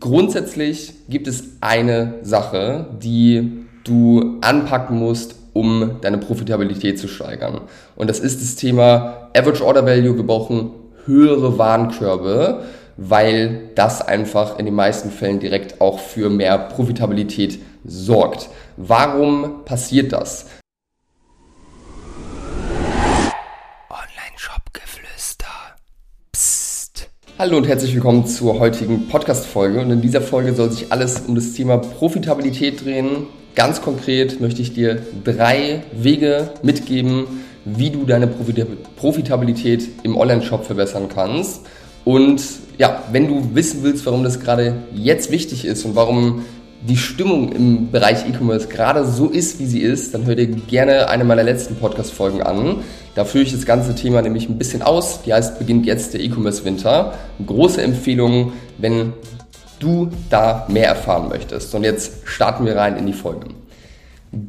Grundsätzlich gibt es eine Sache, die du anpacken musst, um deine Profitabilität zu steigern. Und das ist das Thema Average Order Value. Wir brauchen höhere Warenkörbe, weil das einfach in den meisten Fällen direkt auch für mehr Profitabilität sorgt. Warum passiert das? Hallo und herzlich willkommen zur heutigen Podcast-Folge. Und in dieser Folge soll sich alles um das Thema Profitabilität drehen. Ganz konkret möchte ich dir drei Wege mitgeben, wie du deine Profitabilität im Online-Shop verbessern kannst. Und ja, wenn du wissen willst, warum das gerade jetzt wichtig ist und warum die Stimmung im Bereich E-Commerce gerade so ist, wie sie ist, dann hör dir gerne eine meiner letzten Podcast-Folgen an. Da führe ich das ganze Thema nämlich ein bisschen aus. Die heißt, beginnt jetzt der E-Commerce-Winter. Große Empfehlung, wenn du da mehr erfahren möchtest. Und jetzt starten wir rein in die Folge.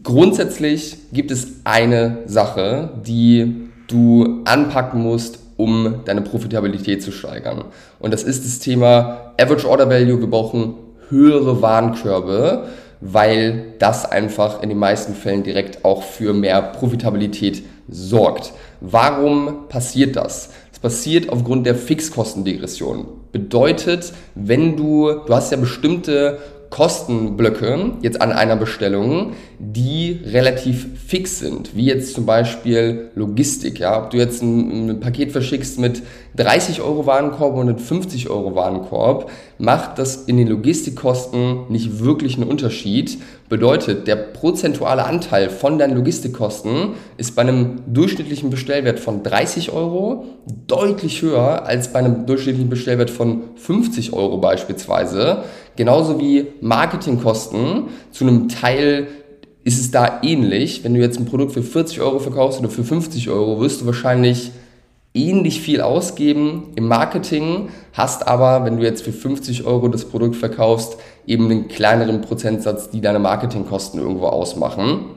Grundsätzlich gibt es eine Sache, die du anpacken musst, um deine Profitabilität zu steigern. Und das ist das Thema Average Order Value. Wir brauchen höhere Warenkörbe, weil das einfach in den meisten Fällen direkt auch für mehr Profitabilität sorgt. Warum passiert das? Es passiert aufgrund der Fixkostendegression. Bedeutet, wenn du, du hast ja bestimmte Kostenblöcke jetzt an einer Bestellung, die relativ fix sind, wie jetzt zum Beispiel Logistik. Ja? Ob du jetzt ein, ein Paket verschickst mit 30 Euro Warenkorb und mit 50 Euro Warenkorb, macht das in den Logistikkosten nicht wirklich einen Unterschied. Bedeutet, der prozentuale Anteil von deinen Logistikkosten ist bei einem durchschnittlichen Bestellwert von 30 Euro deutlich höher als bei einem durchschnittlichen Bestellwert von 50 Euro beispielsweise. Genauso wie Marketingkosten zu einem Teil ist es da ähnlich. Wenn du jetzt ein Produkt für 40 Euro verkaufst oder für 50 Euro, wirst du wahrscheinlich ähnlich viel ausgeben im Marketing, hast aber, wenn du jetzt für 50 Euro das Produkt verkaufst, eben einen kleineren Prozentsatz, die deine Marketingkosten irgendwo ausmachen.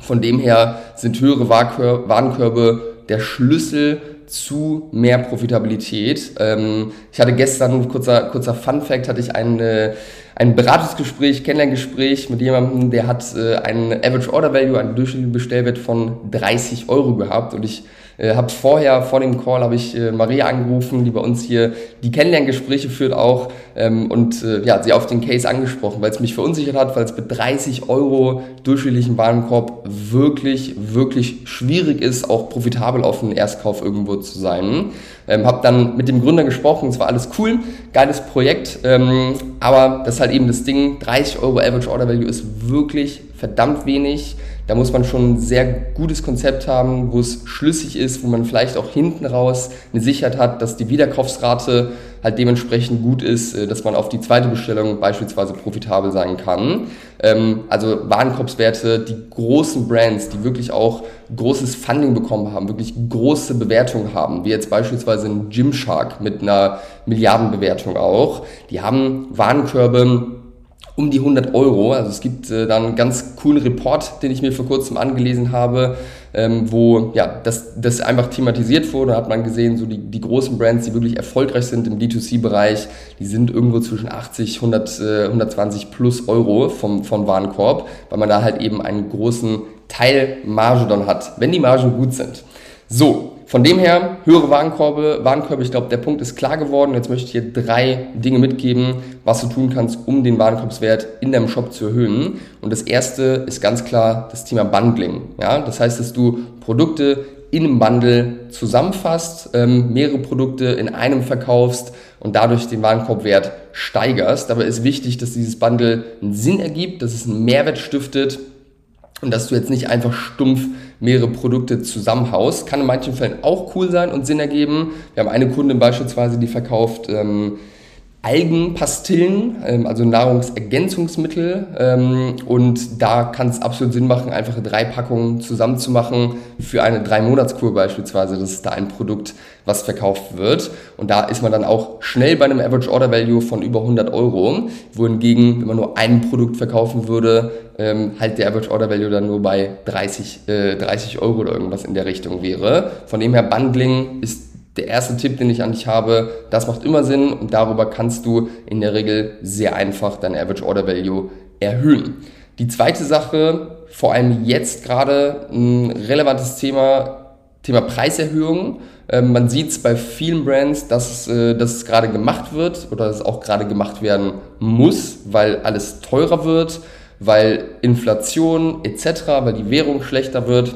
Von dem her sind höhere Warenkörbe der Schlüssel zu mehr Profitabilität. Ähm, ich hatte gestern, kurzer, kurzer Fun Fact, hatte ich ein, äh, ein Beratungsgespräch, Kennenlerngespräch mit jemandem, der hat äh, einen Average Order Value, einen durchschnittlichen Bestellwert von 30 Euro gehabt und ich äh, habe vorher, vor dem Call, habe ich äh, Maria angerufen, die bei uns hier die Kennenlerngespräche führt auch ähm, und äh, ja, sie auf den Case angesprochen, weil es mich verunsichert hat, weil es mit 30 Euro durchschnittlichen Warenkorb wirklich, wirklich schwierig ist, auch profitabel auf einen Erstkauf irgendwo zu sein. Ähm, habe dann mit dem Gründer gesprochen, es war alles cool, geiles Projekt, ähm, aber das ist halt eben das Ding, 30 Euro Average Order Value ist wirklich verdammt wenig. Da muss man schon ein sehr gutes Konzept haben, wo es schlüssig ist, wo man vielleicht auch hinten raus eine Sicherheit hat, dass die Wiederkaufsrate halt dementsprechend gut ist, äh, dass man auf die zweite Bestellung beispielsweise profitabel sein kann. Ähm, also Warenkorbswerte, die großen Brands, die wirklich auch großes Funding bekommen haben, wirklich große Bewertungen haben, wie jetzt beispielsweise ein Gymshark mit einer Milliardenbewertung auch, die haben Warenkörbe um die 100 Euro. Also es gibt äh, dann einen ganz coolen Report, den ich mir vor kurzem angelesen habe, ähm, wo ja, das, das einfach thematisiert wurde. Da hat man gesehen, so die, die großen Brands, die wirklich erfolgreich sind im D2C-Bereich, die sind irgendwo zwischen 80, 100, äh, 120 plus Euro vom, vom Warenkorb, weil man da halt eben einen großen Teil Marge dann hat, wenn die Margen gut sind. So, von dem her, höhere Warenkörbe, Warenkörbe, ich glaube, der Punkt ist klar geworden. Jetzt möchte ich dir drei Dinge mitgeben, was du tun kannst, um den Warenkorbswert in deinem Shop zu erhöhen. Und das erste ist ganz klar das Thema Bundling. Ja, das heißt, dass du Produkte in einem Bundle zusammenfasst, ähm, mehrere Produkte in einem verkaufst und dadurch den Warenkorbwert steigerst. Dabei ist wichtig, dass dieses Bundle einen Sinn ergibt, dass es einen Mehrwert stiftet und dass du jetzt nicht einfach stumpf mehrere Produkte zusammenhaust. Kann in manchen Fällen auch cool sein und Sinn ergeben. Wir haben eine Kundin beispielsweise, die verkauft ähm, Algenpastillen, ähm, also Nahrungsergänzungsmittel. Ähm, und da kann es absolut Sinn machen, einfach drei Packungen zusammenzumachen für eine Drei-Monats-Kur beispielsweise. Das ist da ein Produkt, was verkauft wird. Und da ist man dann auch schnell bei einem Average Order Value von über 100 Euro. Wohingegen, wenn man nur ein Produkt verkaufen würde, ähm, halt der Average Order Value dann nur bei 30, äh, 30 Euro oder irgendwas in der Richtung wäre. Von dem her, Bundling ist der erste Tipp, den ich an dich habe. Das macht immer Sinn und darüber kannst du in der Regel sehr einfach dein Average Order Value erhöhen. Die zweite Sache, vor allem jetzt gerade ein relevantes Thema, Thema Preiserhöhung. Ähm, man sieht es bei vielen Brands, dass, äh, dass es gerade gemacht wird oder dass es auch gerade gemacht werden muss, weil alles teurer wird, weil Inflation etc., weil die Währung schlechter wird.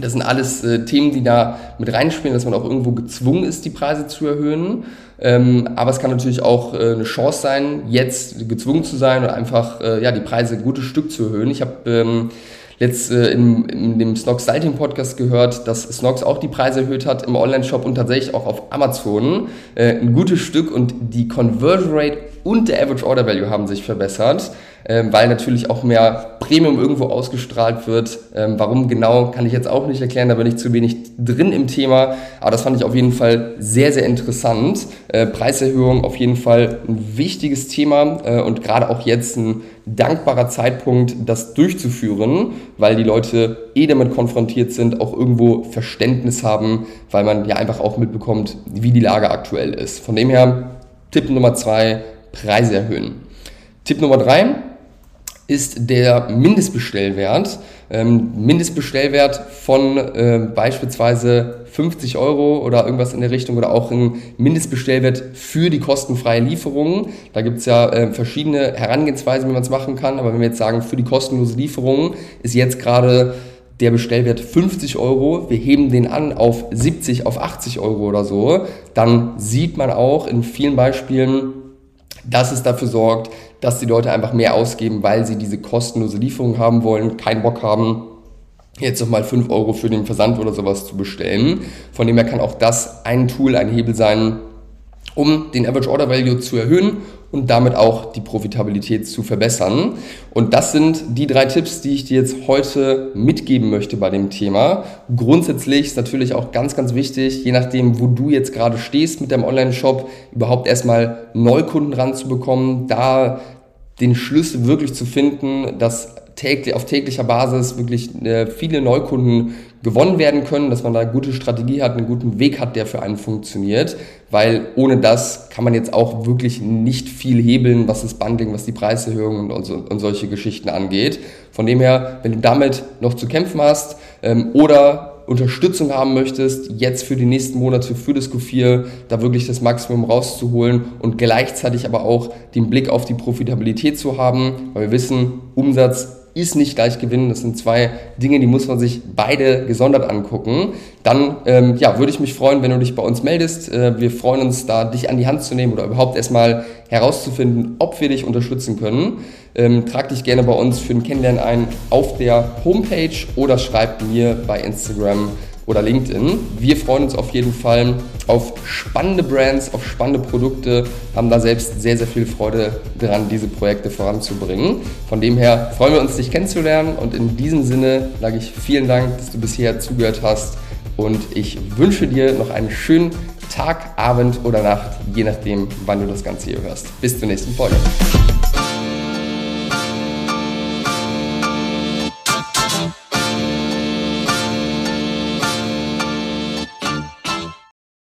Das sind alles äh, Themen, die da mit reinspielen, dass man auch irgendwo gezwungen ist, die Preise zu erhöhen. Ähm, aber es kann natürlich auch äh, eine Chance sein, jetzt gezwungen zu sein und einfach äh, ja, die Preise ein gutes Stück zu erhöhen. Ich habe ähm, jetzt äh, in, in dem Snox Sighting Podcast gehört, dass Snox auch die Preise erhöht hat im Online-Shop und tatsächlich auch auf Amazon äh, ein gutes Stück und die Conversion Rate und der Average Order Value haben sich verbessert ähm, weil natürlich auch mehr Premium irgendwo ausgestrahlt wird. Ähm, warum genau, kann ich jetzt auch nicht erklären, da bin ich zu wenig drin im Thema, aber das fand ich auf jeden Fall sehr, sehr interessant. Äh, Preiserhöhung auf jeden Fall ein wichtiges Thema äh, und gerade auch jetzt ein dankbarer Zeitpunkt, das durchzuführen, weil die Leute eh damit konfrontiert sind, auch irgendwo Verständnis haben, weil man ja einfach auch mitbekommt, wie die Lage aktuell ist. Von dem her, Tipp Nummer zwei, Preise erhöhen. Tipp Nummer drei, ist der Mindestbestellwert. Ähm, Mindestbestellwert von äh, beispielsweise 50 Euro oder irgendwas in der Richtung oder auch ein Mindestbestellwert für die kostenfreie Lieferung. Da gibt es ja äh, verschiedene Herangehensweisen, wie man es machen kann. Aber wenn wir jetzt sagen, für die kostenlose Lieferung ist jetzt gerade der Bestellwert 50 Euro, wir heben den an auf 70, auf 80 Euro oder so, dann sieht man auch in vielen Beispielen, dass es dafür sorgt, dass die Leute einfach mehr ausgeben, weil sie diese kostenlose Lieferung haben wollen, keinen Bock haben, jetzt nochmal 5 Euro für den Versand oder sowas zu bestellen. Von dem her kann auch das ein Tool, ein Hebel sein, um den Average Order Value zu erhöhen und damit auch die Profitabilität zu verbessern. Und das sind die drei Tipps, die ich dir jetzt heute mitgeben möchte bei dem Thema. Grundsätzlich ist natürlich auch ganz, ganz wichtig, je nachdem, wo du jetzt gerade stehst mit deinem Online-Shop, überhaupt erstmal Neukunden ranzubekommen, da den Schlüssel wirklich zu finden, dass täglich, auf täglicher Basis wirklich äh, viele Neukunden gewonnen werden können, dass man da eine gute Strategie hat, einen guten Weg hat, der für einen funktioniert, weil ohne das kann man jetzt auch wirklich nicht viel hebeln, was das Bundling, was die Preiserhöhungen und, und, und solche Geschichten angeht. Von dem her, wenn du damit noch zu kämpfen hast ähm, oder Unterstützung haben möchtest, jetzt für die nächsten Monate für das Q4, da wirklich das Maximum rauszuholen und gleichzeitig aber auch den Blick auf die Profitabilität zu haben, weil wir wissen, Umsatz ist nicht gleich Gewinn. Das sind zwei Dinge, die muss man sich beide gesondert angucken. Dann ähm, ja, würde ich mich freuen, wenn du dich bei uns meldest. Äh, wir freuen uns da, dich an die Hand zu nehmen oder überhaupt erstmal herauszufinden, ob wir dich unterstützen können. Ähm, trag dich gerne bei uns für ein Kennenlernen ein auf der Homepage oder schreib mir bei Instagram oder LinkedIn. Wir freuen uns auf jeden Fall auf spannende Brands, auf spannende Produkte, haben da selbst sehr, sehr viel Freude daran, diese Projekte voranzubringen. Von dem her freuen wir uns, dich kennenzulernen und in diesem Sinne sage ich vielen Dank, dass du bisher zugehört hast und ich wünsche dir noch einen schönen Tag, Abend oder Nacht, je nachdem, wann du das Ganze hier hörst. Bis zur nächsten Folge.